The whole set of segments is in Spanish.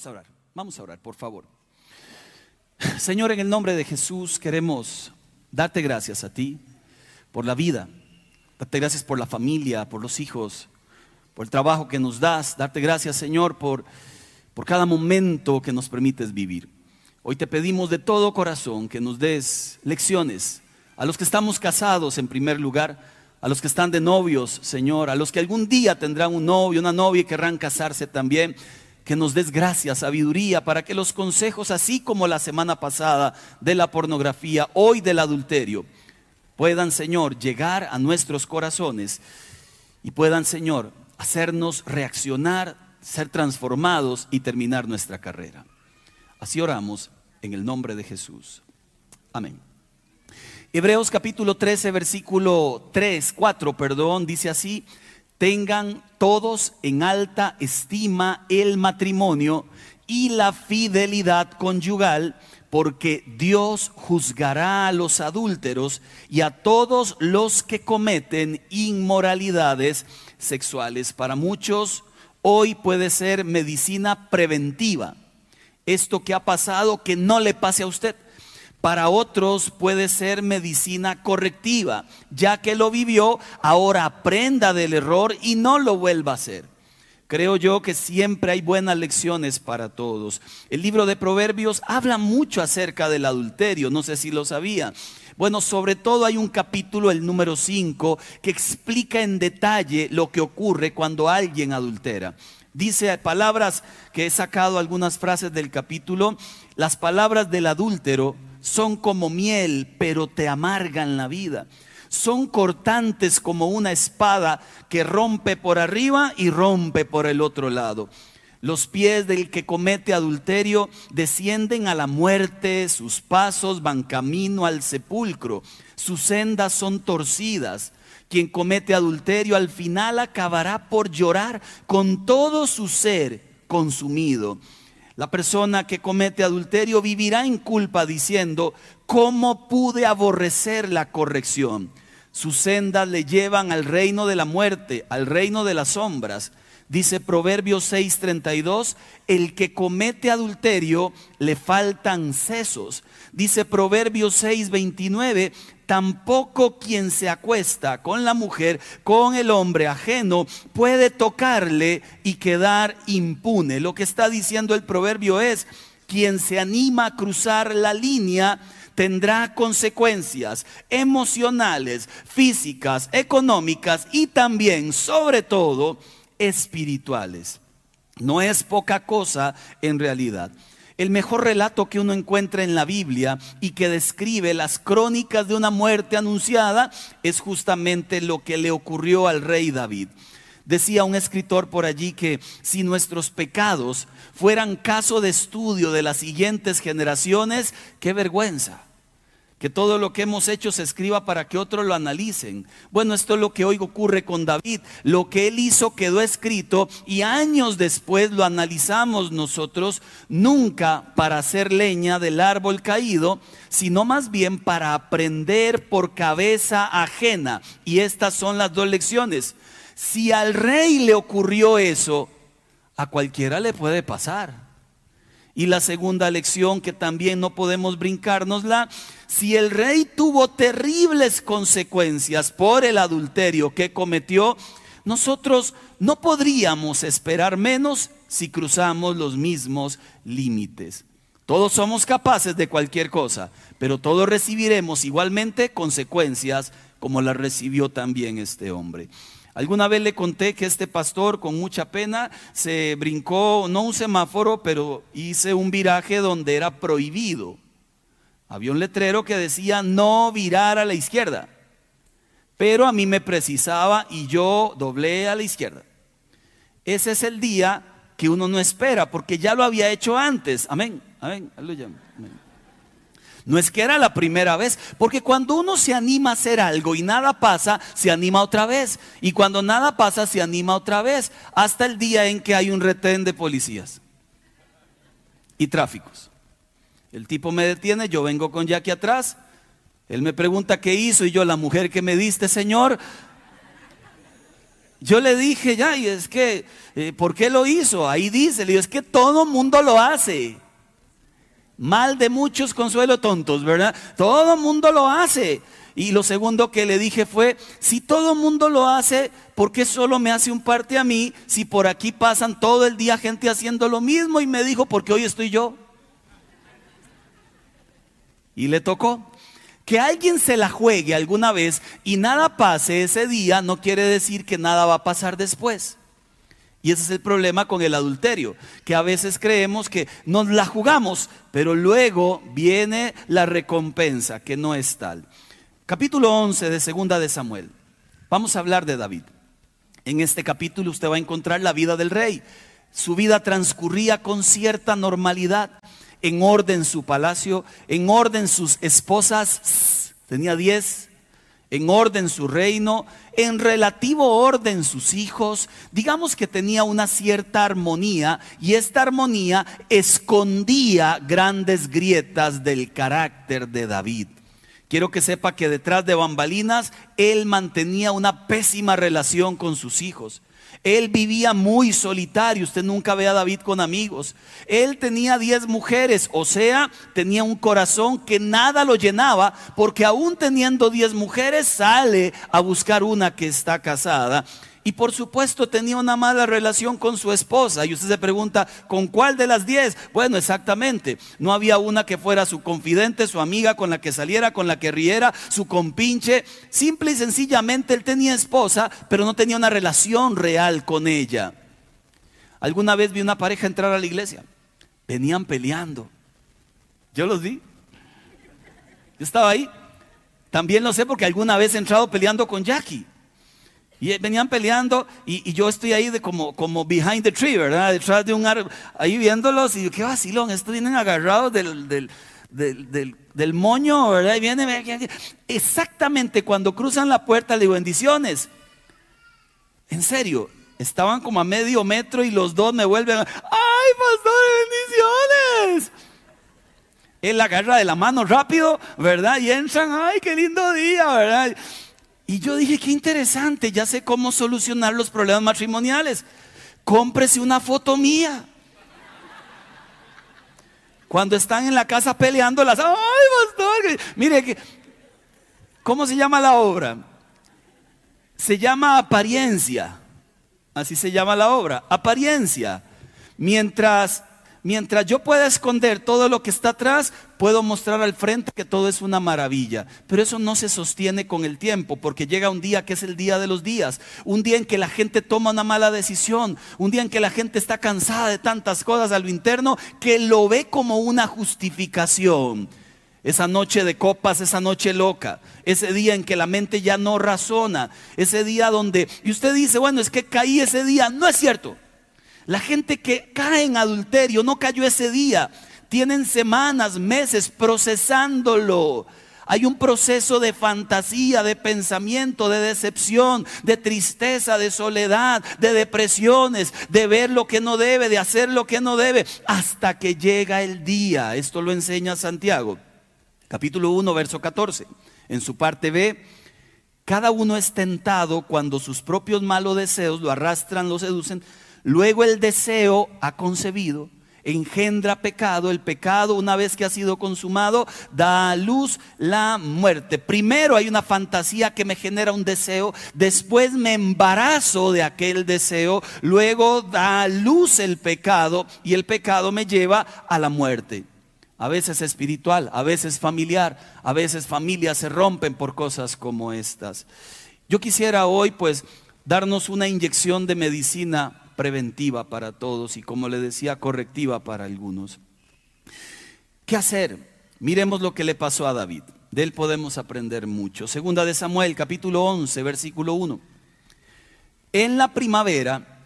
Vamos a orar, vamos a orar, por favor. Señor, en el nombre de Jesús queremos darte gracias a ti por la vida, darte gracias por la familia, por los hijos, por el trabajo que nos das, darte gracias, Señor, por, por cada momento que nos permites vivir. Hoy te pedimos de todo corazón que nos des lecciones a los que estamos casados en primer lugar, a los que están de novios, Señor, a los que algún día tendrán un novio, una novia y querrán casarse también, que nos des gracia, sabiduría, para que los consejos, así como la semana pasada de la pornografía, hoy del adulterio, puedan, Señor, llegar a nuestros corazones y puedan, Señor, hacernos reaccionar, ser transformados y terminar nuestra carrera. Así oramos en el nombre de Jesús. Amén. Hebreos capítulo 13, versículo 3, 4, perdón, dice así, tengan todos en alta estima el matrimonio y la fidelidad conyugal, porque Dios juzgará a los adúlteros y a todos los que cometen inmoralidades sexuales. Para muchos hoy puede ser medicina preventiva esto que ha pasado que no le pase a usted. Para otros puede ser medicina correctiva, ya que lo vivió, ahora aprenda del error y no lo vuelva a hacer. Creo yo que siempre hay buenas lecciones para todos. El libro de Proverbios habla mucho acerca del adulterio, no sé si lo sabía. Bueno, sobre todo hay un capítulo, el número 5, que explica en detalle lo que ocurre cuando alguien adultera. Dice palabras que he sacado algunas frases del capítulo. Las palabras del adúltero son como miel, pero te amargan la vida. Son cortantes como una espada que rompe por arriba y rompe por el otro lado. Los pies del que comete adulterio descienden a la muerte, sus pasos van camino al sepulcro, sus sendas son torcidas. Quien comete adulterio al final acabará por llorar con todo su ser consumido. La persona que comete adulterio vivirá en culpa diciendo, ¿cómo pude aborrecer la corrección? Sus sendas le llevan al reino de la muerte, al reino de las sombras. Dice Proverbios 6:32, el que comete adulterio le faltan sesos. Dice Proverbios 6:29, tampoco quien se acuesta con la mujer, con el hombre ajeno, puede tocarle y quedar impune. Lo que está diciendo el proverbio es, quien se anima a cruzar la línea, tendrá consecuencias emocionales, físicas, económicas y también, sobre todo, espirituales. No es poca cosa en realidad. El mejor relato que uno encuentra en la Biblia y que describe las crónicas de una muerte anunciada es justamente lo que le ocurrió al rey David. Decía un escritor por allí que si nuestros pecados fueran caso de estudio de las siguientes generaciones, qué vergüenza que todo lo que hemos hecho se escriba para que otros lo analicen. Bueno, esto es lo que hoy ocurre con David. Lo que él hizo quedó escrito y años después lo analizamos nosotros, nunca para hacer leña del árbol caído, sino más bien para aprender por cabeza ajena. Y estas son las dos lecciones. Si al rey le ocurrió eso, a cualquiera le puede pasar. Y la segunda lección que también no podemos brincárnosla, si el rey tuvo terribles consecuencias por el adulterio que cometió, nosotros no podríamos esperar menos si cruzamos los mismos límites. Todos somos capaces de cualquier cosa, pero todos recibiremos igualmente consecuencias como las recibió también este hombre. Alguna vez le conté que este pastor con mucha pena se brincó, no un semáforo, pero hice un viraje donde era prohibido. Había un letrero que decía no virar a la izquierda, pero a mí me precisaba y yo doblé a la izquierda. Ese es el día que uno no espera, porque ya lo había hecho antes. Amén, amén, aleluya. Amén. No es que era la primera vez, porque cuando uno se anima a hacer algo y nada pasa, se anima otra vez. Y cuando nada pasa, se anima otra vez, hasta el día en que hay un retén de policías y tráficos. El tipo me detiene, yo vengo con Jackie atrás, él me pregunta qué hizo y yo, la mujer que me diste, Señor, yo le dije, ya, y es que, eh, ¿por qué lo hizo? Ahí dice, le digo, es que todo mundo lo hace. Mal de muchos, consuelo tontos, ¿verdad? Todo mundo lo hace. Y lo segundo que le dije fue, si todo mundo lo hace, ¿por qué solo me hace un parte a mí si por aquí pasan todo el día gente haciendo lo mismo? Y me dijo, porque hoy estoy yo. Y le tocó. Que alguien se la juegue alguna vez y nada pase ese día no quiere decir que nada va a pasar después. Y ese es el problema con el adulterio, que a veces creemos que nos la jugamos, pero luego viene la recompensa, que no es tal. Capítulo 11 de Segunda de Samuel. Vamos a hablar de David. En este capítulo usted va a encontrar la vida del rey. Su vida transcurría con cierta normalidad en orden su palacio, en orden sus esposas, tenía diez, en orden su reino, en relativo orden sus hijos, digamos que tenía una cierta armonía y esta armonía escondía grandes grietas del carácter de David. Quiero que sepa que detrás de bambalinas él mantenía una pésima relación con sus hijos. Él vivía muy solitario, usted nunca ve a David con amigos. Él tenía diez mujeres, o sea, tenía un corazón que nada lo llenaba, porque aún teniendo diez mujeres sale a buscar una que está casada. Y por supuesto tenía una mala relación con su esposa. Y usted se pregunta, ¿con cuál de las diez? Bueno, exactamente. No había una que fuera su confidente, su amiga, con la que saliera, con la que riera, su compinche. Simple y sencillamente él tenía esposa, pero no tenía una relación real con ella. Alguna vez vi una pareja entrar a la iglesia. Venían peleando. Yo los vi. Yo estaba ahí. También lo sé porque alguna vez he entrado peleando con Jackie. Y venían peleando y, yo estoy ahí de como, como behind the tree, ¿verdad? Detrás de un árbol, ahí viéndolos y qué vacilón, estos vienen agarrados del, del, del, del, moño, ¿verdad? Y vienen, exactamente cuando cruzan la puerta le digo, bendiciones. En serio, estaban como a medio metro y los dos me vuelven, ¡ay, pastor, bendiciones! Él agarra de la mano rápido, ¿verdad? Y entran, ¡ay, qué lindo día, ¿verdad? Y yo dije, qué interesante, ya sé cómo solucionar los problemas matrimoniales. Cómprese una foto mía. Cuando están en la casa peleando las, ay, pastor, mire, ¿cómo se llama la obra? Se llama apariencia. Así se llama la obra, apariencia. Mientras Mientras yo pueda esconder todo lo que está atrás, puedo mostrar al frente que todo es una maravilla. Pero eso no se sostiene con el tiempo, porque llega un día que es el día de los días, un día en que la gente toma una mala decisión, un día en que la gente está cansada de tantas cosas a lo interno que lo ve como una justificación. Esa noche de copas, esa noche loca, ese día en que la mente ya no razona, ese día donde, y usted dice, bueno, es que caí ese día, no es cierto. La gente que cae en adulterio no cayó ese día. Tienen semanas, meses procesándolo. Hay un proceso de fantasía, de pensamiento, de decepción, de tristeza, de soledad, de depresiones, de ver lo que no debe, de hacer lo que no debe, hasta que llega el día. Esto lo enseña Santiago, capítulo 1, verso 14. En su parte B, cada uno es tentado cuando sus propios malos deseos lo arrastran, lo seducen Luego el deseo ha concebido, engendra pecado, el pecado una vez que ha sido consumado da a luz la muerte. Primero hay una fantasía que me genera un deseo, después me embarazo de aquel deseo, luego da a luz el pecado y el pecado me lleva a la muerte. A veces espiritual, a veces familiar, a veces familias se rompen por cosas como estas. Yo quisiera hoy pues darnos una inyección de medicina preventiva para todos y como le decía, correctiva para algunos. ¿Qué hacer? Miremos lo que le pasó a David. De él podemos aprender mucho. Segunda de Samuel, capítulo 11, versículo 1. En la primavera,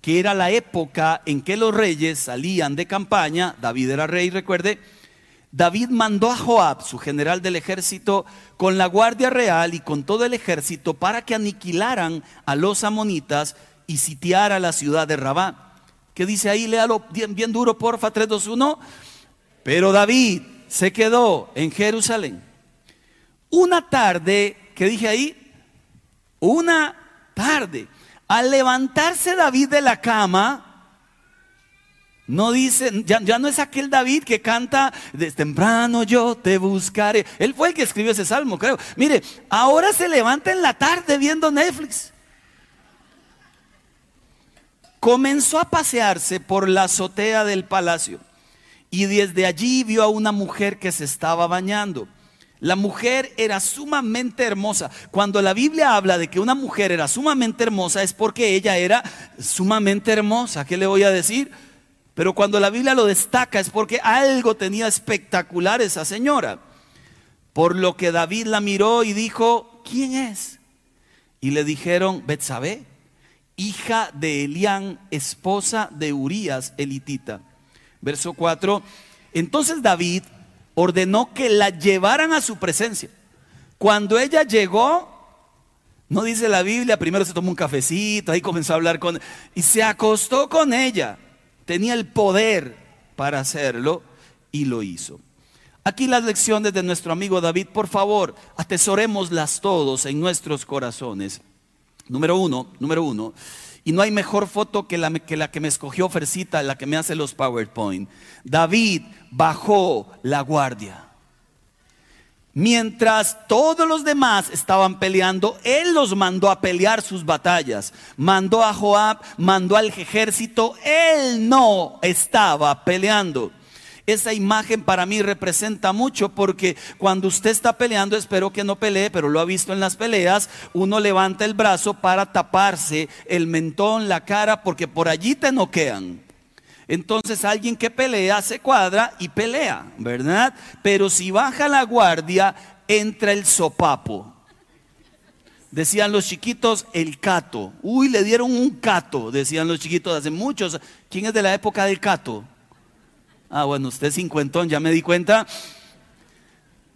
que era la época en que los reyes salían de campaña, David era rey, recuerde, David mandó a Joab, su general del ejército, con la guardia real y con todo el ejército para que aniquilaran a los amonitas y sitiara la ciudad de Rabá. ¿Qué dice ahí? Léalo bien, bien duro, porfa, 3, 2, 1. Pero David se quedó en Jerusalén. Una tarde, ¿qué dije ahí? Una tarde. Al levantarse David de la cama, no dice, ya, ya, no es aquel David que canta desde temprano yo te buscaré. Él fue el que escribió ese salmo, creo. Mire, ahora se levanta en la tarde viendo Netflix. Comenzó a pasearse por la azotea del palacio y desde allí vio a una mujer que se estaba bañando. La mujer era sumamente hermosa. Cuando la Biblia habla de que una mujer era sumamente hermosa es porque ella era sumamente hermosa. ¿Qué le voy a decir? Pero cuando la Biblia lo destaca es porque algo tenía espectacular esa señora. Por lo que David la miró y dijo, ¿quién es? Y le dijeron, Betsabé, hija de Elián, esposa de Urías elitita. Verso 4. Entonces David ordenó que la llevaran a su presencia. Cuando ella llegó, no dice la Biblia, primero se tomó un cafecito, ahí comenzó a hablar con y se acostó con ella. Tenía el poder para hacerlo y lo hizo. Aquí las lecciones de nuestro amigo David, por favor, atesorémoslas todos en nuestros corazones. Número uno, número uno. Y no hay mejor foto que la, que la que me escogió Fercita, la que me hace los PowerPoint. David bajó la guardia. Mientras todos los demás estaban peleando, él los mandó a pelear sus batallas. Mandó a Joab, mandó al ejército, él no estaba peleando. Esa imagen para mí representa mucho porque cuando usted está peleando, espero que no pelee, pero lo ha visto en las peleas, uno levanta el brazo para taparse el mentón, la cara, porque por allí te noquean. Entonces alguien que pelea se cuadra y pelea, ¿verdad? Pero si baja la guardia, entra el sopapo. Decían los chiquitos, el cato. Uy, le dieron un cato, decían los chiquitos hace muchos. ¿Quién es de la época del cato? Ah, bueno, usted es cincuentón, ya me di cuenta.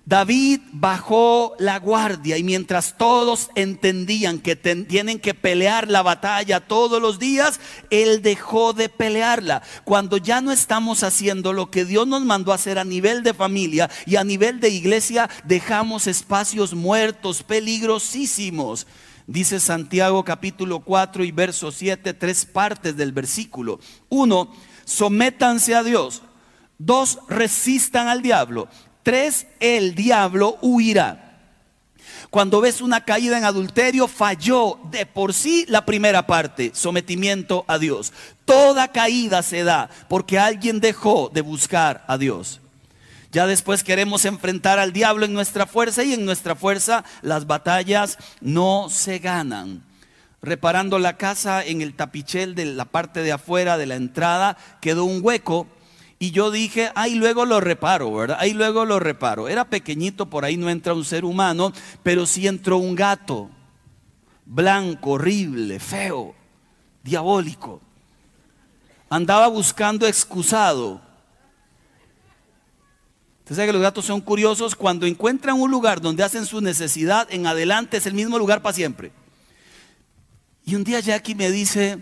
David bajó la guardia y mientras todos entendían que tienen que pelear la batalla todos los días, él dejó de pelearla. Cuando ya no estamos haciendo lo que Dios nos mandó a hacer a nivel de familia y a nivel de iglesia, dejamos espacios muertos, peligrosísimos. Dice Santiago capítulo 4 y verso 7, tres partes del versículo. Uno, sométanse a Dios. Dos, resistan al diablo. Tres, el diablo huirá. Cuando ves una caída en adulterio, falló de por sí la primera parte, sometimiento a Dios. Toda caída se da porque alguien dejó de buscar a Dios. Ya después queremos enfrentar al diablo en nuestra fuerza y en nuestra fuerza las batallas no se ganan. Reparando la casa en el tapichel de la parte de afuera de la entrada quedó un hueco y yo dije, ahí luego lo reparo, ¿verdad? Ahí luego lo reparo. Era pequeñito, por ahí no entra un ser humano, pero sí entró un gato, blanco, horrible, feo, diabólico. Andaba buscando excusado. Usted sabe que los gatos son curiosos. Cuando encuentran un lugar donde hacen su necesidad, en adelante es el mismo lugar para siempre. Y un día Jackie me dice,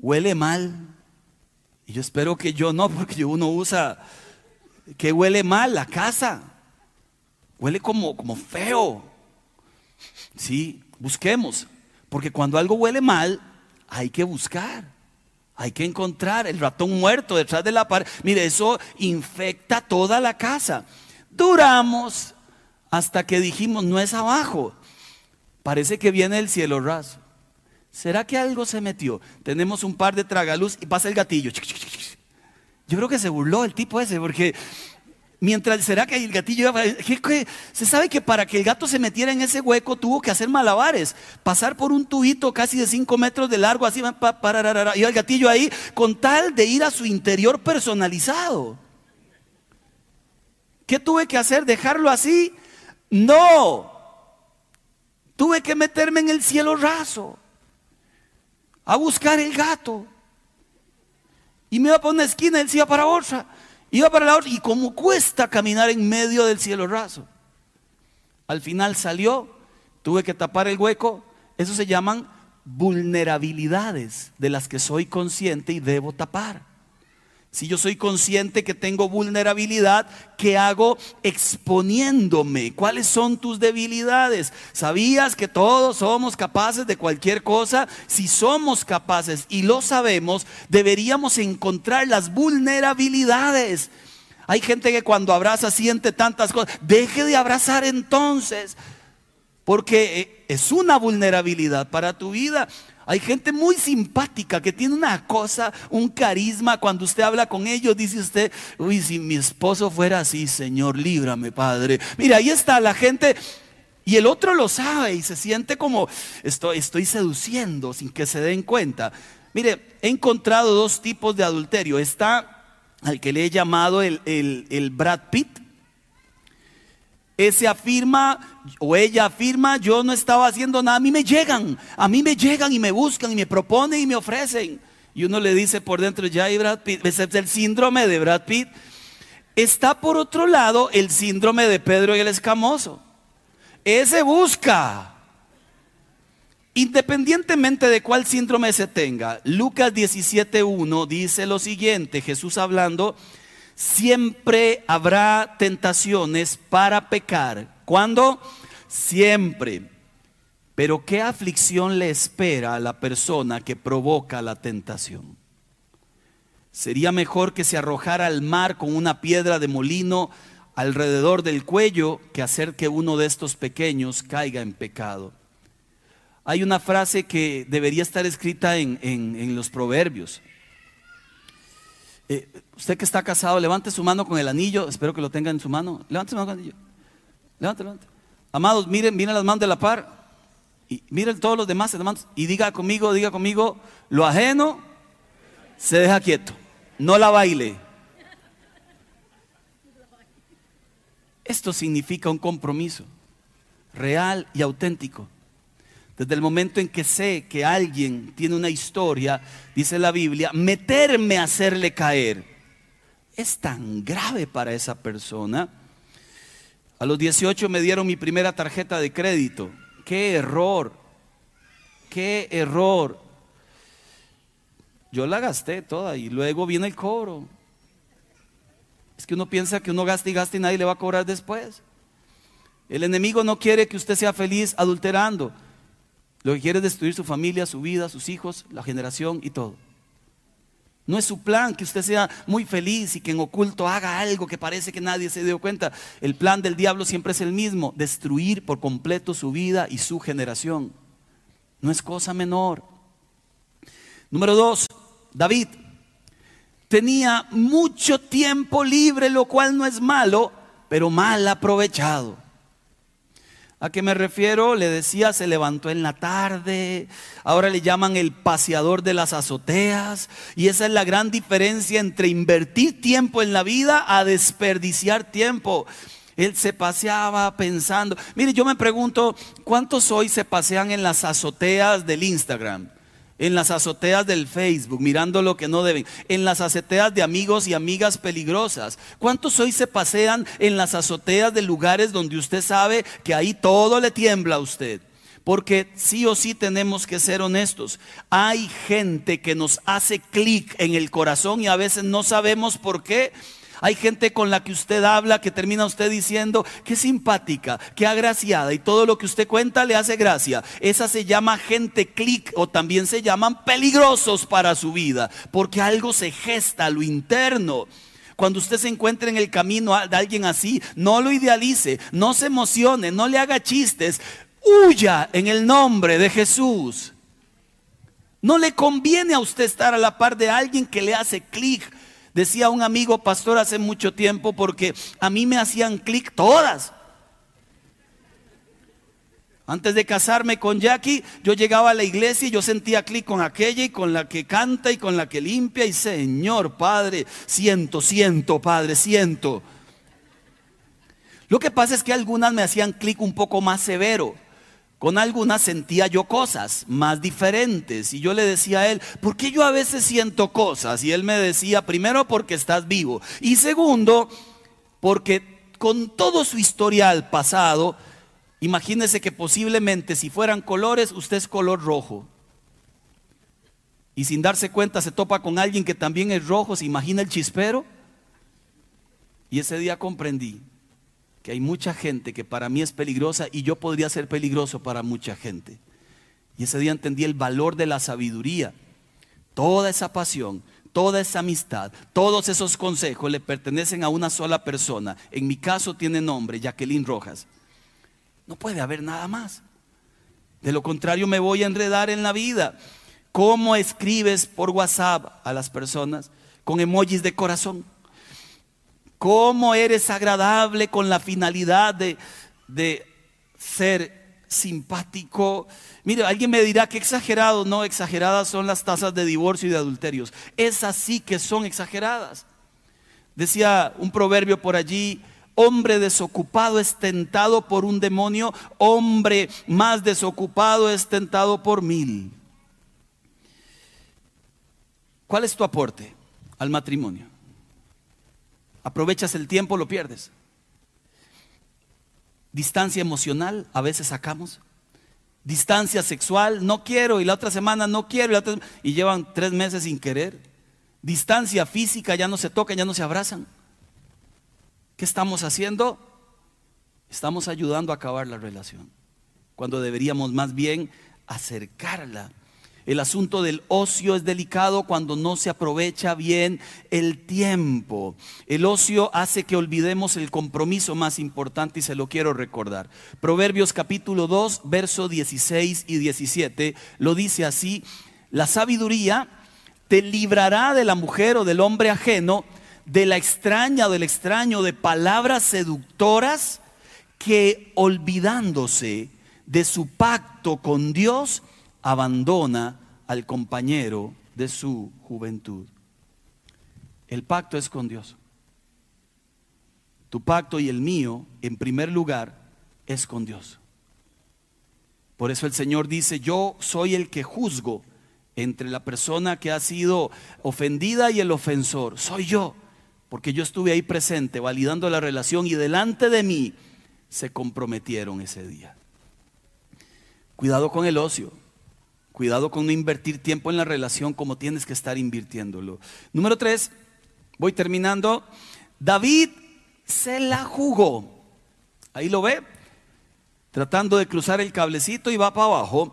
huele mal. Y yo espero que yo no, porque uno usa que huele mal la casa. Huele como, como feo. Sí, busquemos. Porque cuando algo huele mal, hay que buscar. Hay que encontrar el ratón muerto detrás de la pared. Mire, eso infecta toda la casa. Duramos hasta que dijimos, no es abajo. Parece que viene el cielo raso. ¿Será que algo se metió? Tenemos un par de tragaluz y pasa el gatillo. Yo creo que se burló el tipo ese, porque mientras será que el gatillo se sabe que para que el gato se metiera en ese hueco tuvo que hacer malabares, pasar por un tubito casi de 5 metros de largo, así y el gatillo ahí, con tal de ir a su interior personalizado. ¿Qué tuve que hacer? ¿Dejarlo así? No. Tuve que meterme en el cielo raso a buscar el gato. Y me iba para una esquina, él se iba para otra. Iba para la otra. Y como cuesta caminar en medio del cielo raso. Al final salió, tuve que tapar el hueco. Eso se llaman vulnerabilidades de las que soy consciente y debo tapar. Si yo soy consciente que tengo vulnerabilidad, ¿qué hago exponiéndome? ¿Cuáles son tus debilidades? ¿Sabías que todos somos capaces de cualquier cosa? Si somos capaces y lo sabemos, deberíamos encontrar las vulnerabilidades. Hay gente que cuando abraza siente tantas cosas. Deje de abrazar entonces, porque eh, es una vulnerabilidad para tu vida. Hay gente muy simpática que tiene una cosa, un carisma. Cuando usted habla con ellos, dice usted, uy, si mi esposo fuera así, Señor, líbrame, Padre. Mira, ahí está la gente. Y el otro lo sabe y se siente como estoy, estoy seduciendo sin que se den cuenta. Mire, he encontrado dos tipos de adulterio. Está al que le he llamado el, el, el Brad Pitt ese afirma o ella afirma, yo no estaba haciendo nada, a mí me llegan, a mí me llegan y me buscan y me proponen y me ofrecen. Y uno le dice por dentro, ya y Brad Pitt, es el síndrome de Brad Pitt. Está por otro lado el síndrome de Pedro y el escamoso. Ese busca. Independientemente de cuál síndrome se tenga, Lucas 17.1 dice lo siguiente, Jesús hablando, Siempre habrá tentaciones para pecar. ¿Cuándo? Siempre. Pero ¿qué aflicción le espera a la persona que provoca la tentación? Sería mejor que se arrojara al mar con una piedra de molino alrededor del cuello que hacer que uno de estos pequeños caiga en pecado. Hay una frase que debería estar escrita en, los proverbios. Eh, usted que está casado, levante su mano con el anillo. Espero que lo tenga en su mano. Levante su mano con el anillo. Levante, levante. Amados, miren, miren las manos de la par. Y miren todos los demás hermanos. Y diga conmigo, diga conmigo, lo ajeno se deja quieto. No la baile. Esto significa un compromiso real y auténtico. Desde el momento en que sé que alguien tiene una historia, dice la Biblia, meterme a hacerle caer es tan grave para esa persona. A los 18 me dieron mi primera tarjeta de crédito. Qué error, qué error. Yo la gasté toda y luego viene el cobro. Es que uno piensa que uno gasta y gasta y nadie le va a cobrar después. El enemigo no quiere que usted sea feliz adulterando. Lo que quiere es destruir su familia, su vida, sus hijos, la generación y todo. No es su plan que usted sea muy feliz y que en oculto haga algo que parece que nadie se dio cuenta. El plan del diablo siempre es el mismo, destruir por completo su vida y su generación. No es cosa menor. Número dos, David tenía mucho tiempo libre, lo cual no es malo, pero mal aprovechado. ¿A qué me refiero? Le decía, se levantó en la tarde, ahora le llaman el paseador de las azoteas, y esa es la gran diferencia entre invertir tiempo en la vida a desperdiciar tiempo. Él se paseaba pensando, mire, yo me pregunto, ¿cuántos hoy se pasean en las azoteas del Instagram? En las azoteas del Facebook, mirando lo que no deben, en las azoteas de amigos y amigas peligrosas. ¿Cuántos hoy se pasean en las azoteas de lugares donde usted sabe que ahí todo le tiembla a usted? Porque sí o sí tenemos que ser honestos. Hay gente que nos hace clic en el corazón y a veces no sabemos por qué hay gente con la que usted habla que termina usted diciendo, qué simpática, qué agraciada y todo lo que usted cuenta le hace gracia. Esa se llama gente clic o también se llaman peligrosos para su vida, porque algo se gesta a lo interno. Cuando usted se encuentre en el camino de alguien así, no lo idealice, no se emocione, no le haga chistes, huya en el nombre de Jesús. No le conviene a usted estar a la par de alguien que le hace clic Decía un amigo pastor hace mucho tiempo porque a mí me hacían clic todas. Antes de casarme con Jackie, yo llegaba a la iglesia y yo sentía clic con aquella y con la que canta y con la que limpia. Y Señor, Padre, siento, siento, Padre, siento. Lo que pasa es que algunas me hacían clic un poco más severo. Con algunas sentía yo cosas más diferentes y yo le decía a él, ¿por qué yo a veces siento cosas? Y él me decía, primero porque estás vivo y segundo porque con todo su historial pasado, imagínese que posiblemente si fueran colores, usted es color rojo. y sin darse cuenta se topa con alguien que también es rojo, se imagina el chispero. Y ese día comprendí que hay mucha gente que para mí es peligrosa y yo podría ser peligroso para mucha gente. Y ese día entendí el valor de la sabiduría. Toda esa pasión, toda esa amistad, todos esos consejos le pertenecen a una sola persona. En mi caso tiene nombre, Jacqueline Rojas. No puede haber nada más. De lo contrario me voy a enredar en la vida. ¿Cómo escribes por WhatsApp a las personas? Con emojis de corazón. ¿Cómo eres agradable con la finalidad de, de ser simpático? Mire, alguien me dirá que exagerado, no, exageradas son las tasas de divorcio y de adulterios. Es así que son exageradas. Decía un proverbio por allí, hombre desocupado es tentado por un demonio, hombre más desocupado es tentado por mil. ¿Cuál es tu aporte al matrimonio? Aprovechas el tiempo, lo pierdes. Distancia emocional, a veces sacamos. Distancia sexual, no quiero, y la otra semana no quiero, y, llevan tres meses sin querer. Distancia física, ya no se tocan, ya no se abrazan. ¿Qué estamos haciendo? Estamos ayudando a acabar la relación, cuando deberíamos más bien acercarla el asunto del ocio es delicado cuando no se aprovecha bien el tiempo. El ocio hace que olvidemos el compromiso más importante y se lo quiero recordar. Proverbios capítulo 2, verso 16 y 17 lo dice así, la sabiduría te librará de la mujer o del hombre ajeno, de la extraña o del extraño, de palabras seductoras que olvidándose de su pacto con Dios, abandona al compañero de su juventud. El pacto es con Dios. Tu pacto y el mío, en primer lugar, es con Dios. Por eso el Señor dice, yo soy el que juzgo entre la persona que ha sido ofendida y el ofensor. Soy yo, porque yo estuve ahí presente, validando la relación y delante de mí se comprometieron ese día. Cuidado con el ocio. Cuidado con no invertir tiempo en la relación como tienes que estar invirtiéndolo. Número tres, voy terminando. David se la jugó. Ahí lo ve, tratando de cruzar el cablecito y va para abajo.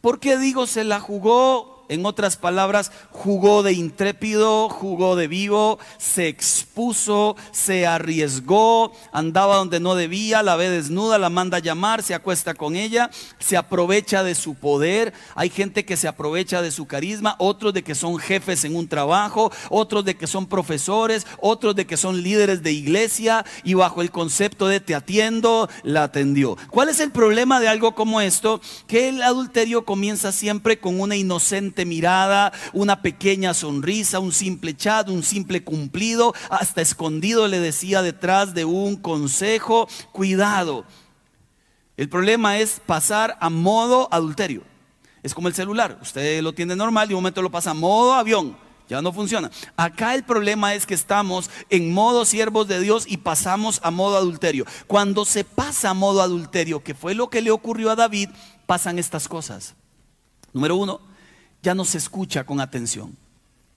¿Por qué digo se la jugó? En otras palabras, jugó de intrépido, jugó de vivo, se expuso, se arriesgó, andaba donde no debía, la ve desnuda, la manda a llamar, se acuesta con ella, se aprovecha de su poder. Hay gente que se aprovecha de su carisma, otros de que son jefes en un trabajo, otros de que son profesores, otros de que son líderes de iglesia y bajo el concepto de te atiendo, la atendió. ¿Cuál es el problema de algo como esto? Que el adulterio comienza siempre con una mirada, una pequeña sonrisa, un simple chat, un simple cumplido, hasta escondido le decía detrás de un consejo, cuidado. El problema es pasar a modo adulterio. Es como el celular, usted lo tiene normal y un momento lo pasa a modo avión. Ya no funciona. Acá el problema es que estamos en modo siervos de Dios y pasamos a modo adulterio. Cuando se pasa a modo adulterio, que fue lo que le ocurrió a David, pasan estas cosas. Número uno, ya no se escucha con atención.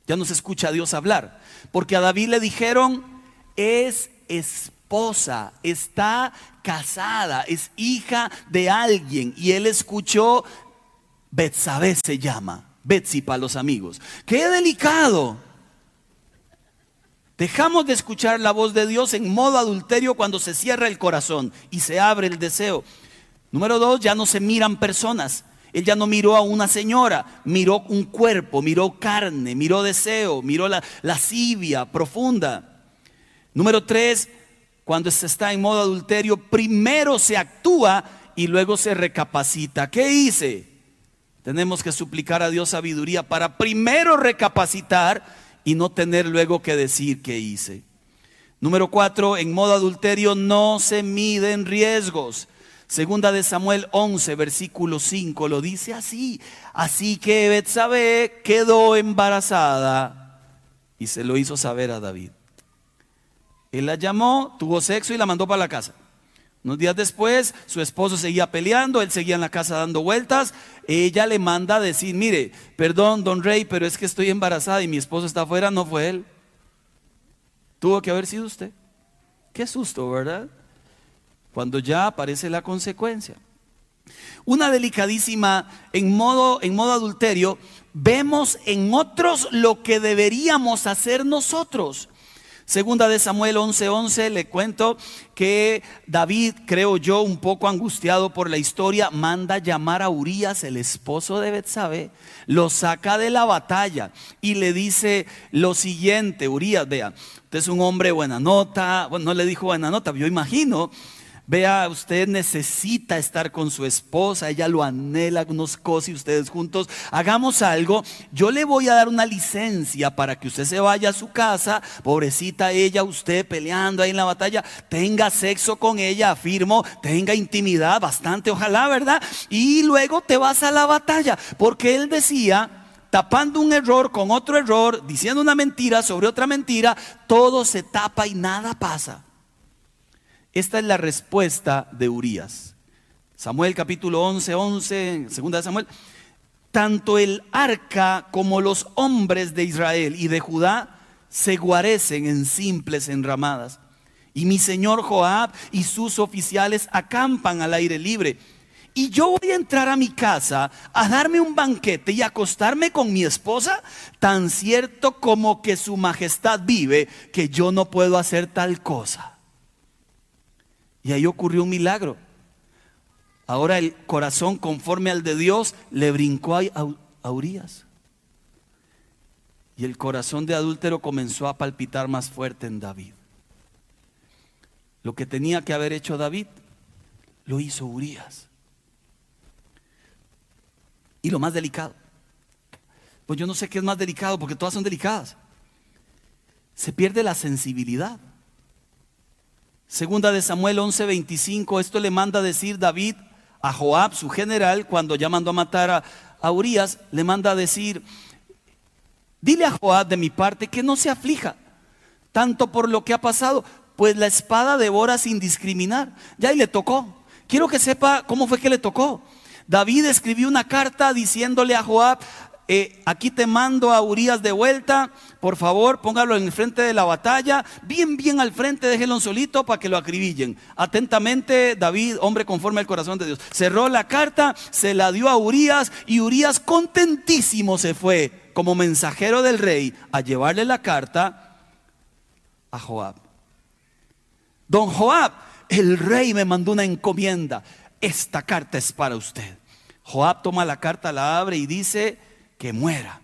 Ya no se escucha a Dios hablar. Porque a David le dijeron, es esposa, está casada, es hija de alguien. Y él escuchó, Betsabé se llama, Betsy para los amigos. Qué delicado. Dejamos de escuchar la voz de Dios en modo adulterio cuando se cierra el corazón y se abre el deseo. Número dos, ya no se miran personas, él ya no miró a una señora, miró un cuerpo, miró carne, miró deseo, miró la lascivia profunda. Número tres, cuando se está en modo adulterio, primero se actúa y luego se recapacita. ¿Qué hice? Tenemos que suplicar a Dios sabiduría para primero recapacitar y no tener luego que decir qué hice. Número cuatro, en modo adulterio no se miden riesgos. Segunda de Samuel 11, versículo 5 lo dice así. Así que Betsabé quedó embarazada y se lo hizo saber a David. Él la llamó, tuvo sexo y la mandó para la casa. Unos días después, su esposo seguía peleando, él seguía en la casa dando vueltas. Ella le manda a decir, mire, perdón, don Rey, pero es que estoy embarazada y mi esposo está afuera, no fue él. Tuvo que haber sido usted. Qué susto, ¿verdad? Cuando ya aparece la consecuencia. Una delicadísima en modo, en modo adulterio, vemos en otros lo que deberíamos hacer nosotros. Segunda de Samuel 11:11 le cuento que David, creo yo, un poco angustiado por la historia, manda llamar a Urias, el esposo de Betsabé, lo saca de la batalla y le dice lo siguiente, Urias, vea, usted es un hombre buena nota, bueno, no le dijo buena nota, yo imagino Vea, usted necesita estar con su esposa, ella lo anhela, unos y ustedes juntos. Hagamos algo, yo le voy a dar una licencia para que usted se vaya a su casa, pobrecita ella, usted peleando ahí en la batalla, tenga sexo con ella, afirmo, tenga intimidad bastante, ojalá, ¿verdad? Y luego te vas a la batalla, porque él decía, tapando un error con otro error, diciendo una mentira sobre otra mentira, todo se tapa y nada pasa. Esta es la respuesta de Urias. Samuel capítulo 11, 11, segunda de Samuel. Tanto el arca como los hombres de Israel y de Judá se guarecen en simples enramadas. Y mi señor Joab y sus oficiales acampan al aire libre. Y yo voy a entrar a mi casa a darme un banquete y acostarme con mi esposa, tan cierto como que su majestad vive, que yo no puedo hacer tal cosa. Y ahí ocurrió un milagro. Ahora el corazón conforme al de Dios le brincó a, Urias. Y el corazón de adúltero comenzó a palpitar más fuerte en David. Lo que tenía que haber hecho David, lo hizo Urias. Y lo más delicado, pues yo no sé qué es más delicado porque todas son delicadas. Se pierde la sensibilidad. Segunda de Samuel 11:25, esto le manda a decir David a Joab, su general, cuando ya mandó a matar a, a Urias, le manda a decir, dile a Joab de mi parte que no se aflija tanto por lo que ha pasado, pues la espada devora sin discriminar. Ya y le tocó. Quiero que sepa cómo fue que le tocó. David escribió una carta diciéndole a Joab, eh, aquí te mando a Urias de vuelta, por favor, póngalo en el frente de la batalla, bien, bien al frente, déjelo solito para que lo acribillen. Atentamente, David, hombre conforme al corazón de Dios, cerró la carta, se la dio a Urias y Urias contentísimo se fue como mensajero del rey a llevarle la carta a Joab. Don Joab, el rey me mandó una encomienda, esta carta es para usted. Joab toma la carta, la abre y dice, que muera.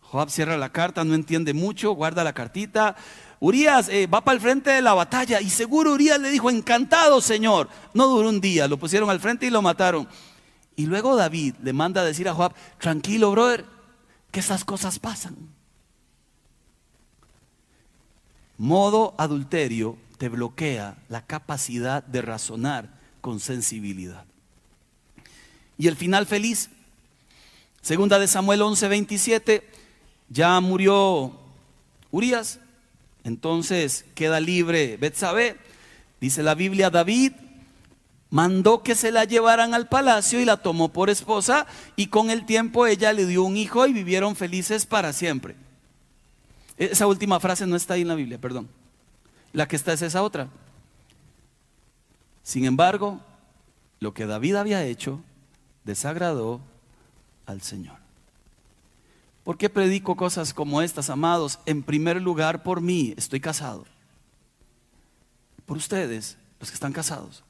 Joab cierra la carta, no entiende mucho, guarda la cartita. Urias eh, va para el frente de la batalla y seguro Urias le dijo, encantado Señor. No duró un día, lo pusieron al frente y lo mataron. Y luego David le manda a decir a Joab, tranquilo brother, que esas cosas pasan. Modo adulterio te bloquea la capacidad de razonar con sensibilidad. Y el final feliz, Segunda de Samuel 11, 27, ya murió Urias, entonces queda libre Betsabé. Dice la Biblia, David mandó que se la llevaran al palacio y la tomó por esposa y con el tiempo ella le dio un hijo y vivieron felices para siempre. Esa última frase no está ahí en la Biblia, perdón. La que está es esa otra. Sin embargo, lo que David había hecho desagradó al Señor. ¿Por qué predico cosas como estas, amados? En primer lugar, por mí, estoy casado. Por ustedes, los que están casados.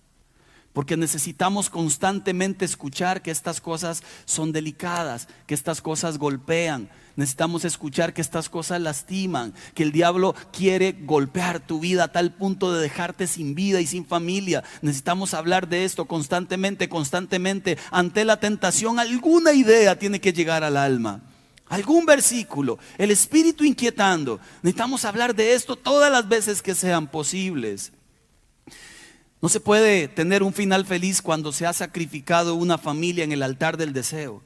Porque necesitamos constantemente escuchar que estas cosas son delicadas, que estas cosas golpean. Necesitamos escuchar que estas cosas lastiman, que el diablo quiere golpear tu vida a tal punto de dejarte sin vida y sin familia. Necesitamos hablar de esto constantemente, constantemente. Ante la tentación, alguna idea tiene que llegar al alma. Algún versículo, el espíritu inquietando. Necesitamos hablar de esto todas las veces que sean posibles. No se puede tener un final feliz cuando se ha sacrificado una familia en el altar del deseo.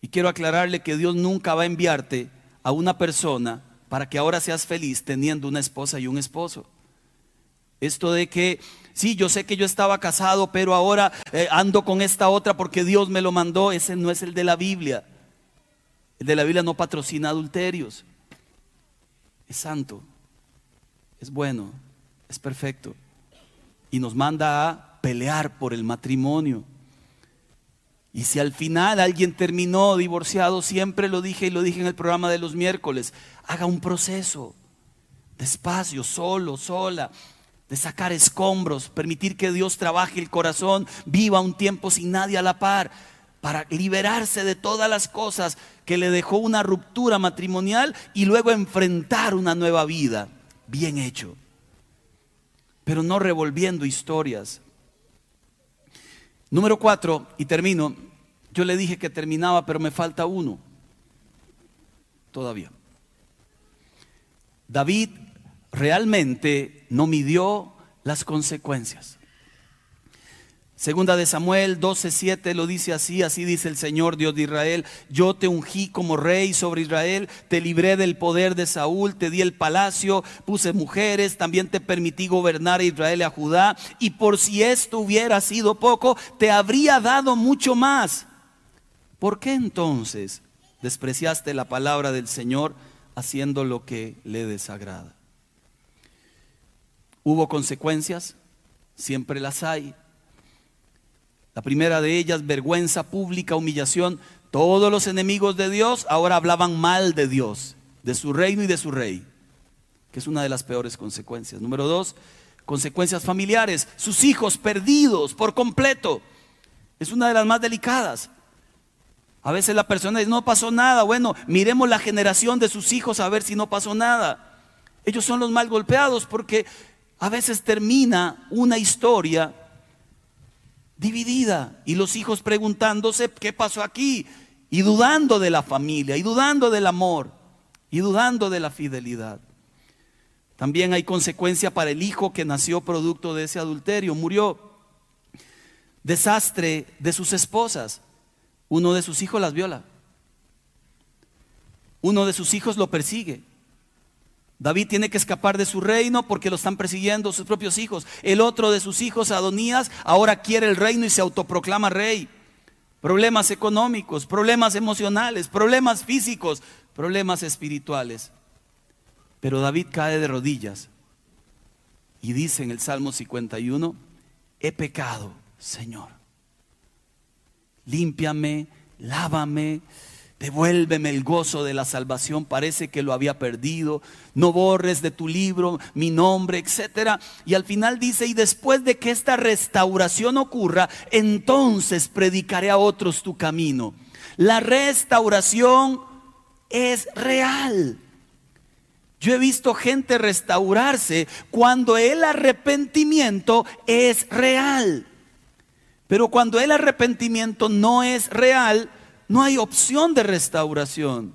Y quiero aclararle que Dios nunca va a enviarte a una persona para que ahora seas feliz teniendo una esposa y un esposo. Esto de que, sí, yo sé que yo estaba casado, pero ahora eh, ando con esta otra porque Dios me lo mandó, ese no es el de la Biblia. El de la Biblia no patrocina adulterios. Es santo, es bueno, es perfecto. Y nos manda a pelear por el matrimonio. Y si al final alguien terminó divorciado, siempre lo dije y lo dije en el programa de los miércoles, haga un proceso, despacio, solo, sola, de sacar escombros, permitir que Dios trabaje el corazón, viva un tiempo sin nadie a la par, para liberarse de todas las cosas que le dejó una ruptura matrimonial y luego enfrentar una nueva vida. Bien hecho. Pero no revolviendo historias. Número cuatro, y termino. Yo le dije que terminaba, pero me falta uno. Todavía. David realmente no midió las consecuencias. Segunda de Samuel 12:7 lo dice así, así dice el Señor Dios de Israel, yo te ungí como rey sobre Israel, te libré del poder de Saúl, te di el palacio, puse mujeres, también te permití gobernar a Israel y a Judá, y por si esto hubiera sido poco, te habría dado mucho más. ¿Por qué entonces despreciaste la palabra del Señor haciendo lo que le desagrada? ¿Hubo consecuencias? Siempre las hay. La primera de ellas, vergüenza pública, humillación. Todos los enemigos de Dios ahora hablaban mal de Dios, de su reino y de su rey, que es una de las peores consecuencias. Número dos, consecuencias familiares. Sus hijos perdidos por completo. Es una de las más delicadas. A veces la persona dice, no pasó nada. Bueno, miremos la generación de sus hijos a ver si no pasó nada. Ellos son los mal golpeados porque a veces termina una historia dividida y los hijos preguntándose qué pasó aquí y dudando de la familia y dudando del amor y dudando de la fidelidad. También hay consecuencia para el hijo que nació producto de ese adulterio, murió. Desastre de sus esposas. Uno de sus hijos las viola. Uno de sus hijos lo persigue. David tiene que escapar de su reino porque lo están persiguiendo sus propios hijos. El otro de sus hijos, Adonías, ahora quiere el reino y se autoproclama rey. Problemas económicos, problemas emocionales, problemas físicos, problemas espirituales. Pero David cae de rodillas y dice en el Salmo 51, he pecado, Señor. Límpiame, lávame, Devuélveme el gozo de la salvación, parece que lo había perdido. No borres de tu libro mi nombre, etcétera. Y al final dice, "Y después de que esta restauración ocurra, entonces predicaré a otros tu camino." La restauración es real. Yo he visto gente restaurarse cuando el arrepentimiento es real. Pero cuando el arrepentimiento no es real, no hay opción de restauración.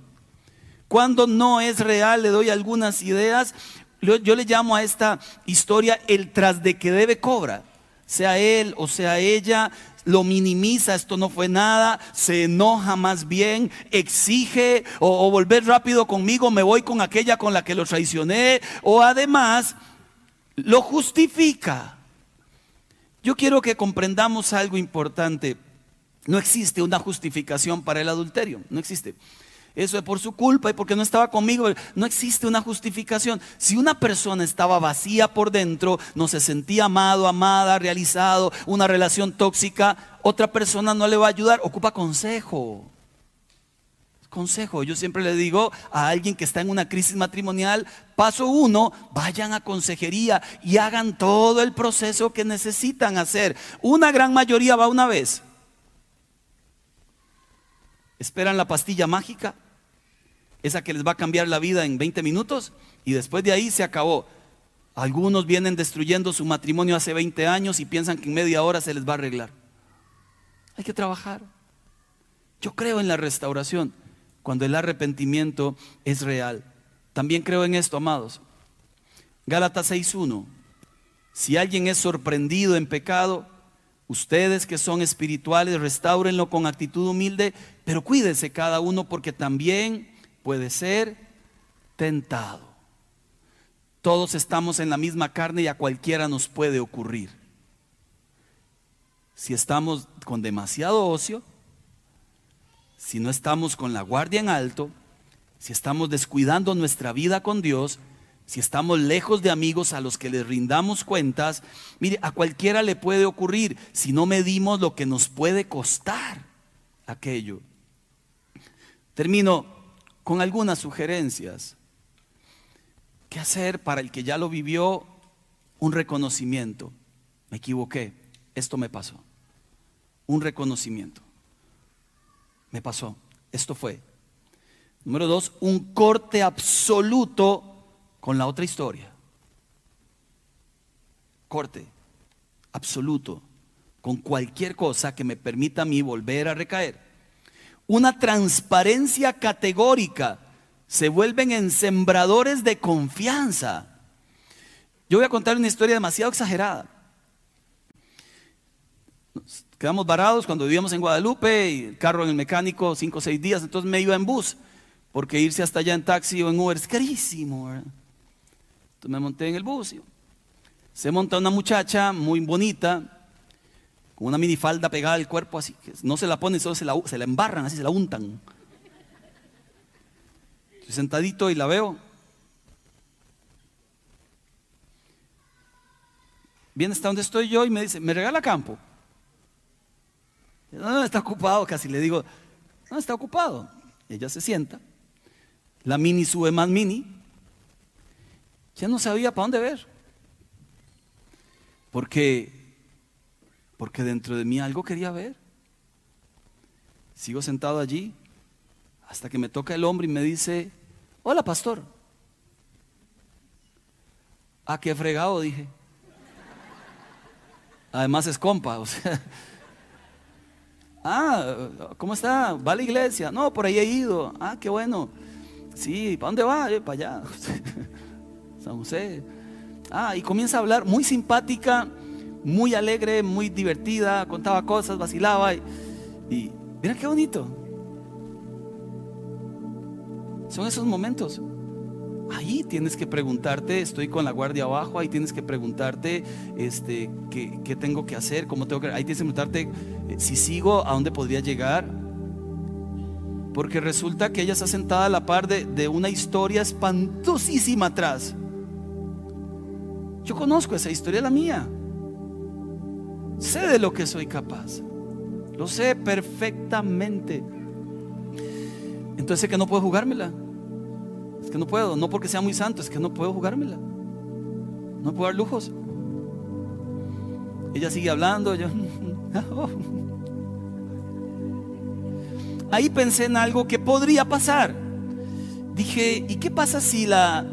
Cuando no es real, le doy algunas ideas. Yo, le llamo a esta historia el tras de que debe cobra. Sea él o sea ella, lo minimiza, esto no fue nada, se enoja más bien, exige o, o, volver rápido conmigo, me voy con aquella con la que lo traicioné, o además lo justifica. Yo quiero que comprendamos algo importante. No existe una justificación para el adulterio, no existe. Eso es por su culpa y porque no estaba conmigo. No existe una justificación. Si una persona estaba vacía por dentro, no se sentía amado, amada, realizado, una relación tóxica, otra persona no le va a ayudar. Ocupa consejo. Consejo. Yo siempre le digo a alguien que está en una crisis matrimonial, paso uno, vayan a consejería y hagan todo el proceso que necesitan hacer. Una gran mayoría va una vez esperan la pastilla mágica, esa que les va a cambiar la vida en 20 minutos, y después de ahí se acabó. Algunos vienen destruyendo su matrimonio hace 20 años y piensan que en media hora se les va a arreglar. Hay que trabajar. Yo creo en la restauración cuando el arrepentimiento es real. También creo en esto, amados. Gálatas 6.1. Si alguien es sorprendido en pecado, Ustedes que son espirituales, restáurenlo con actitud humilde, pero cuídense cada uno porque también puede ser tentado. Todos estamos en la misma carne y a cualquiera nos puede ocurrir. Si estamos con demasiado ocio, si no estamos con la guardia en alto, si estamos descuidando nuestra vida con Dios, si estamos lejos de amigos a los que les rindamos cuentas, mire, a cualquiera le puede ocurrir si no medimos lo que nos puede costar aquello. Termino con algunas sugerencias. ¿Qué hacer para el que ya lo vivió? Un reconocimiento. Me equivoqué, esto me pasó. Un reconocimiento. Me pasó, esto fue. Número dos, un corte absoluto con la otra historia. Corte absoluto con cualquier cosa que me permita a mí volver a recaer. Una transparencia categórica. Se vuelven en sembradores de confianza. Yo voy a contar una historia demasiado exagerada. quedamos varados cuando vivíamos en Guadalupe y el carro en el mecánico cinco o seis días, entonces me iba en bus, porque irse hasta allá en taxi o en Uber es carísimo. Entonces me monté en el bus. Se monta una muchacha muy bonita, con una minifalda pegada al cuerpo así, que no se la pone, solo se la, se la embarran, así se la untan. Estoy sentadito y la veo. Viene hasta donde estoy yo y me dice, ¿me regala campo? No, no, está ocupado, casi le digo, no, está ocupado. Ella se sienta, la mini sube más mini, ya no sabía para dónde ver. Porque, porque dentro de mí algo quería ver. Sigo sentado allí hasta que me toca el hombre y me dice, hola pastor. Ah, qué fregado, dije. Además es compa, o sea. Ah, ¿cómo está? ¿Va a la iglesia? No, por ahí he ido. Ah, qué bueno. Sí, ¿para dónde va? Eh, para allá. San José. Ah, y comienza a hablar muy simpática, muy alegre, muy divertida, contaba cosas, vacilaba. Y, mira qué bonito. Son esos momentos. Ahí tienes que preguntarte, estoy con la guardia abajo, ahí tienes que preguntarte este, qué, qué tengo que hacer, cómo tengo que... Ahí tienes que preguntarte eh, si sigo, a dónde podría llegar. Porque resulta que ella está sentada a la par de una historia espantosísima atrás. Yo conozco esa historia, la mía. Sé de lo que soy capaz. Lo sé perfectamente. Entonces sé que no puedo jugármela. Es que no puedo, no porque sea muy santo, es que no puedo jugármela. No puedo dar lujos. Ella sigue hablando, yo. Ahí pensé en algo que podría pasar. Dije, ¿y qué pasa si la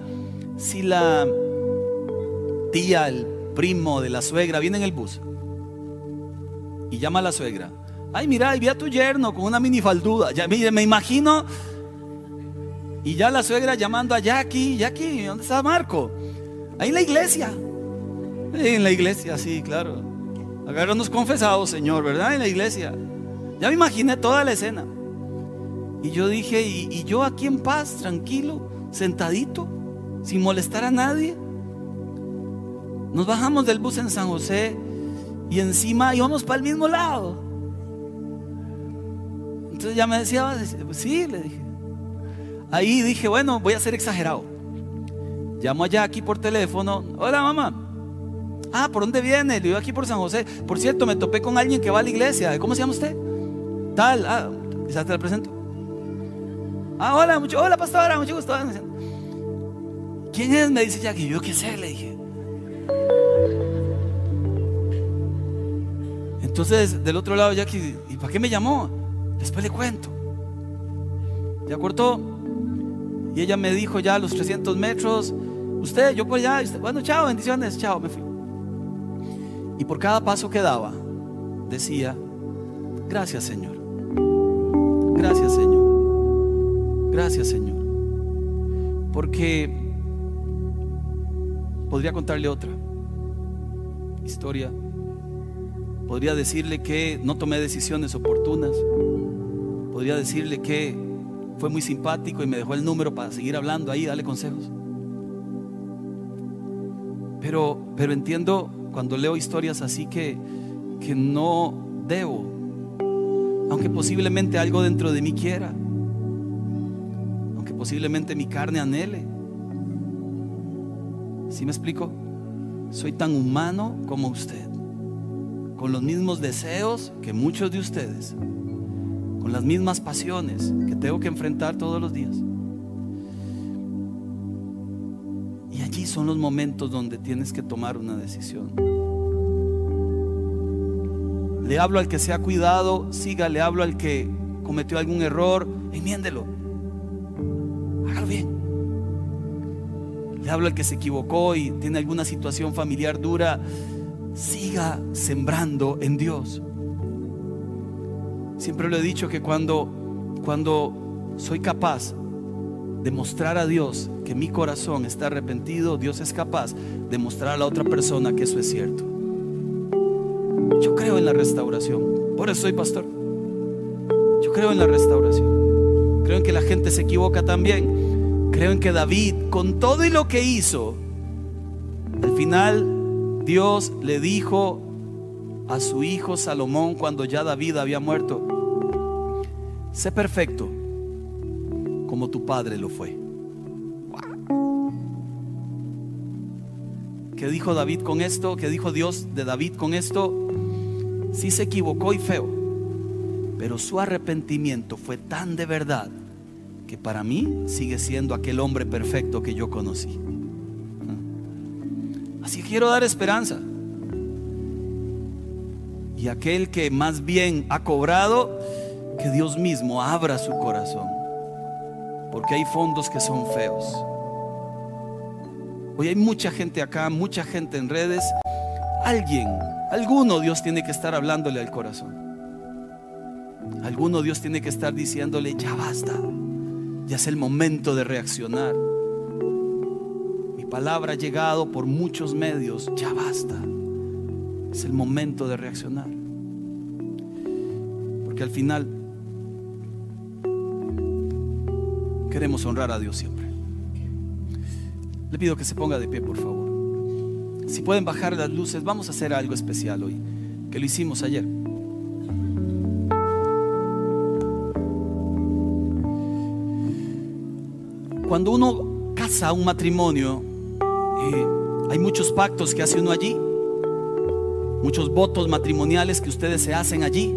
si la tía, el primo de la suegra, viene en el bus y llama a la suegra. Ay, mira, ahí vi a tu yerno con una minifalduda. Ya, mire, me imagino. Y ya la suegra llamando a Jackie. Jackie, ¿dónde está Marco? Ahí en la iglesia. En la iglesia, sí, claro. Agarrarnos confesados, Señor, ¿verdad? En la iglesia. Ya me imaginé toda la escena. Y yo dije, y, y yo aquí en paz, tranquilo, sentadito, sin molestar a nadie. Nos bajamos del bus en San José y encima íbamos para el mismo lado. Entonces ya me decía, sí, le dije. Ahí dije, bueno, voy a ser exagerado. Llamo allá aquí por teléfono. Hola mamá. Ah, ¿por dónde viene? Le digo aquí por San José. Por cierto, me topé con alguien que va a la iglesia. ¿Cómo se llama usted? Tal. Ah, quizás te la presento. Ah, hola, mucho, hola pastora, mucho gusto. ¿Quién es? Me dice Jackie. Yo qué sé, le dije. Entonces, del otro lado, Jackie, ¿y para qué me llamó? Después le cuento. Ya cortó. Y ella me dijo ya a los 300 metros, usted, yo por allá, bueno, chao, bendiciones, chao, me fui. Y por cada paso que daba, decía, gracias Señor, gracias Señor, gracias Señor. Porque podría contarle otra historia Podría decirle que no tomé decisiones oportunas. Podría decirle que fue muy simpático y me dejó el número para seguir hablando ahí, darle consejos. Pero, pero entiendo cuando leo historias así que, que no debo, aunque posiblemente algo dentro de mí quiera, aunque posiblemente mi carne anhele. ¿Sí me explico? Soy tan humano como usted, con los mismos deseos que muchos de ustedes, con las mismas pasiones que tengo que enfrentar todos los días. Y allí son los momentos donde tienes que tomar una decisión. Le hablo al que se ha cuidado, siga, le hablo al que cometió algún error, enmiéndelo. Hágalo bien. Le hablo al que se equivocó y tiene alguna situación familiar dura, siga sembrando en Dios. Siempre lo he dicho que cuando cuando soy capaz de mostrar a Dios que mi corazón está arrepentido, Dios es capaz de mostrar a la otra persona que eso es cierto. Yo creo en la restauración. Por eso soy pastor. Yo creo en la restauración. Creo en que la gente se equivoca también. Creo en que David, con todo y lo que hizo, al final Dios le dijo a su hijo Salomón cuando ya David había muerto, sé perfecto como tu padre lo fue. ¿Qué dijo David con esto? ¿Qué dijo Dios de David con esto? Sí se equivocó y feo, pero su arrepentimiento fue tan de verdad que para mí sigue siendo aquel hombre perfecto que yo conocí. Quiero dar esperanza. Y aquel que más bien ha cobrado, que Dios mismo abra su corazón. Porque hay fondos que son feos. Hoy hay mucha gente acá, mucha gente en redes. Alguien, alguno Dios tiene que estar hablándole al corazón. Alguno Dios tiene que estar diciéndole, ya basta. Ya es el momento de reaccionar. Palabra ha llegado por muchos medios, ya basta. Es el momento de reaccionar. Porque al final queremos honrar a Dios siempre. Le pido que se ponga de pie, por favor. Si pueden bajar las luces, vamos a hacer algo especial hoy, que lo hicimos ayer. Cuando uno casa un matrimonio, eh, hay muchos pactos que hace uno allí, muchos votos matrimoniales que ustedes se hacen allí,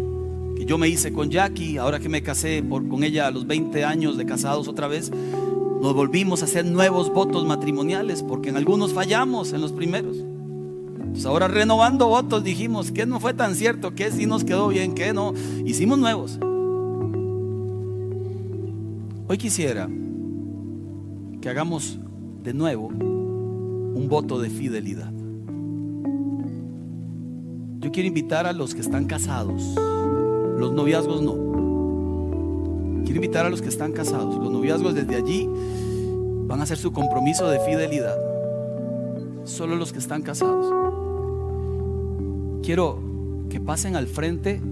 que yo me hice con Jackie, ahora que me casé con ella a los 20 años de casados otra vez, nos volvimos a hacer nuevos votos matrimoniales, porque en algunos fallamos en los primeros. Entonces ahora renovando votos dijimos, que no fue tan cierto? que sí nos quedó bien? que no? Hicimos nuevos. Hoy quisiera que hagamos de nuevo un voto de fidelidad. Yo quiero invitar a los que están casados, los noviazgos no. Quiero invitar a los que están casados, los noviazgos desde allí van a hacer su compromiso de fidelidad. Solo los que están casados. Quiero que pasen al frente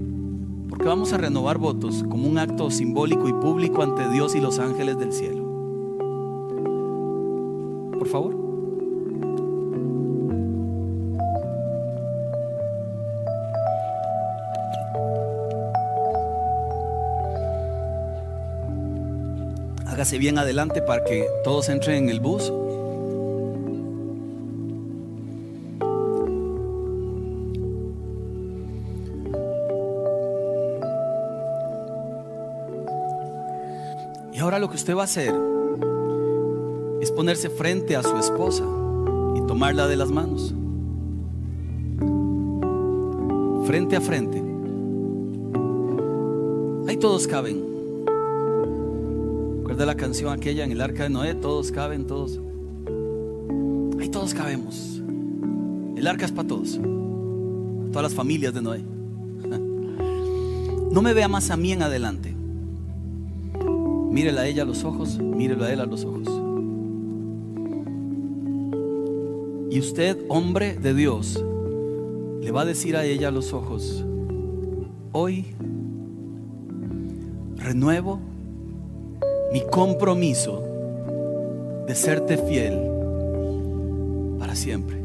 porque vamos a renovar votos como un acto simbólico y público ante Dios y los ángeles del cielo. Por favor. Hágase bien adelante para que todos entren en el bus. Y ahora lo que usted va a hacer es ponerse frente a su esposa y tomarla de las manos. Frente a frente. Ahí todos caben. Recuerda la canción aquella en el arca de Noé, todos caben, todos. Ahí todos cabemos. El arca es para todos. Todas las familias de Noé. No me vea más a mí en adelante. Mírela a ella a los ojos, mírelo a él a los ojos. Y usted, hombre de Dios, le va a decir a ella a los ojos, hoy renuevo mi compromiso de serte fiel para siempre.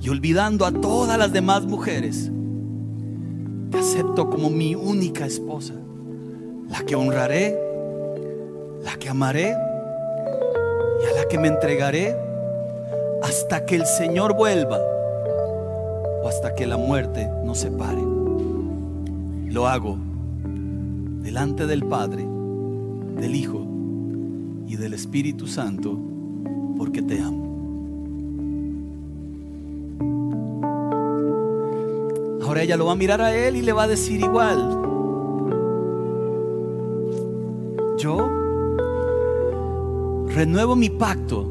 y olvidando a todas las demás mujeres, te acepto como mi única esposa, la que honraré, la que amaré y a la que me entregaré hasta que el Señor vuelva o hasta que la muerte nos separe. Lo hago delante del Padre, del Hijo y del Espíritu Santo porque te amo. Ahora ella lo va a mirar a él y le va a decir igual. Yo renuevo mi pacto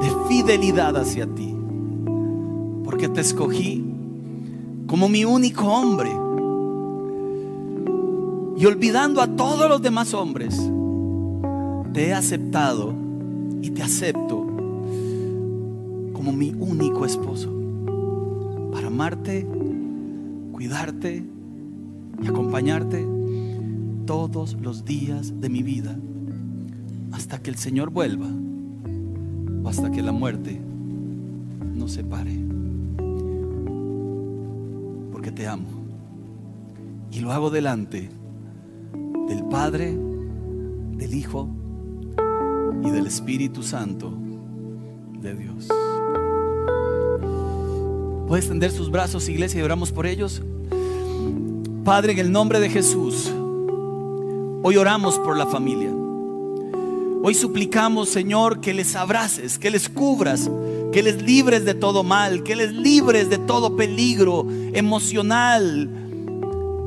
de fidelidad hacia ti, porque te escogí como mi único hombre. Y olvidando a todos los demás hombres, te he aceptado y te acepto como mi único esposo para amarte, cuidarte y acompañarte todos los días de mi vida hasta que el Señor vuelva o hasta que la muerte nos separe. Porque te amo. Y lo hago delante del Padre, del Hijo y del Espíritu Santo de Dios. Puede extender sus brazos, iglesia, y oramos por ellos. Padre, en el nombre de Jesús, hoy oramos por la familia. Hoy suplicamos, Señor, que les abraces, que les cubras, que les libres de todo mal, que les libres de todo peligro emocional,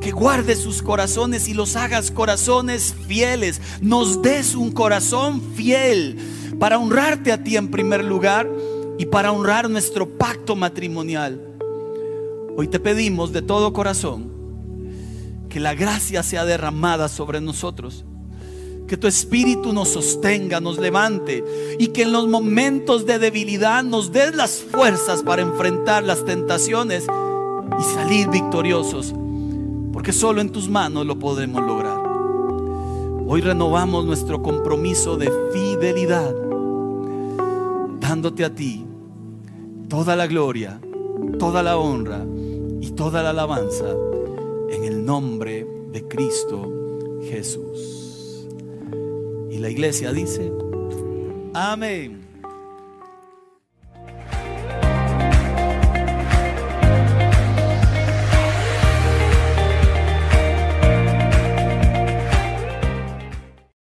que guardes sus corazones y los hagas corazones fieles. Nos des un corazón fiel para honrarte a ti en primer lugar y para honrar nuestro pacto matrimonial. Hoy te pedimos de todo corazón que la gracia sea derramada sobre nosotros. Que tu espíritu nos sostenga, nos levante y que en los momentos de debilidad nos des las fuerzas para enfrentar las tentaciones y salir victoriosos porque solo en tus manos lo podemos lograr. Hoy renovamos nuestro compromiso de fidelidad, dándote a ti toda la gloria, toda la honra y toda la alabanza en el nombre de Cristo Jesús. Y la iglesia dice, amén.